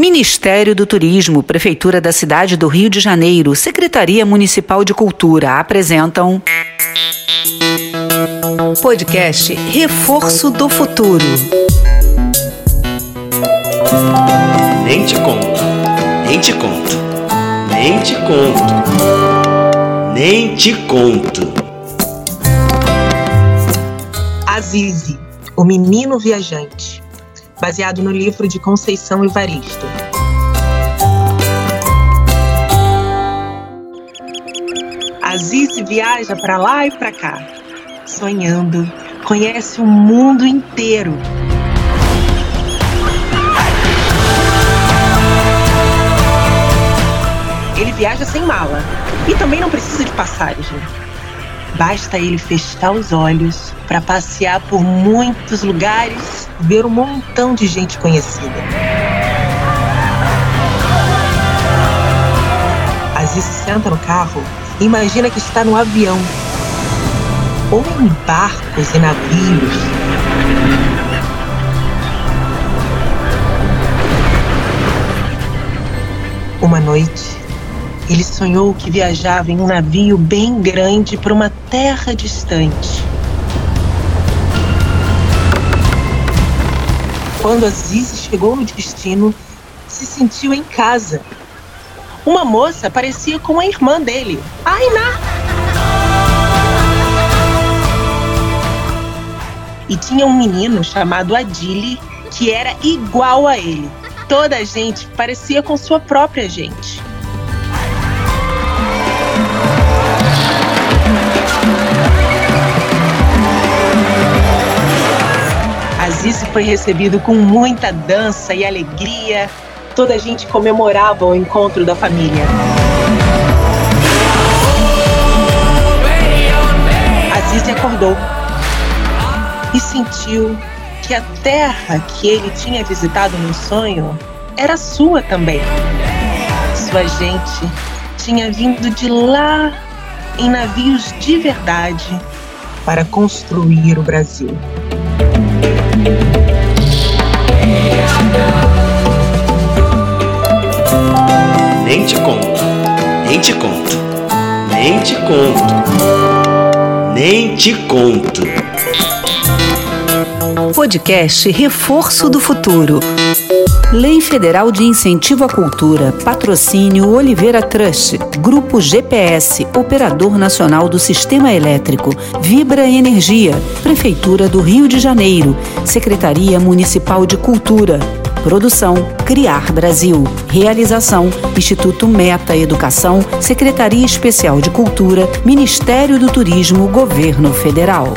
Ministério do Turismo, Prefeitura da Cidade do Rio de Janeiro, Secretaria Municipal de Cultura apresentam. Podcast Reforço do Futuro. Nem te conto, nem te conto, nem te conto, nem te conto. Azize, o menino viajante baseado no livro de Conceição Evaristo. Aziz viaja para lá e para cá, sonhando, conhece o mundo inteiro. Ele viaja sem mala e também não precisa de passagem. Basta ele fechar os olhos para passear por muitos lugares, ver um montão de gente conhecida. Aziz se senta no carro imagina que está no avião ou em barcos e navios. Uma noite, ele sonhou que viajava em um navio bem grande para uma terra distante. Quando Aziz chegou no destino, se sentiu em casa. Uma moça parecia com a irmã dele, a Ainá. E tinha um menino chamado Adili que era igual a ele. Toda a gente parecia com sua própria gente. Aziz foi recebido com muita dança e alegria. Toda a gente comemorava o encontro da família. Aziz acordou e sentiu que a terra que ele tinha visitado no sonho era sua também. Sua gente tinha vindo de lá em navios de verdade para construir o Brasil. Te conto, nem te conto, nem te conto, nem te conto. Podcast Reforço do Futuro. Lei Federal de Incentivo à Cultura, Patrocínio Oliveira Trust, Grupo GPS, Operador Nacional do Sistema Elétrico, Vibra Energia, Prefeitura do Rio de Janeiro, Secretaria Municipal de Cultura. Produção Criar Brasil. Realização Instituto Meta Educação, Secretaria Especial de Cultura, Ministério do Turismo, Governo Federal.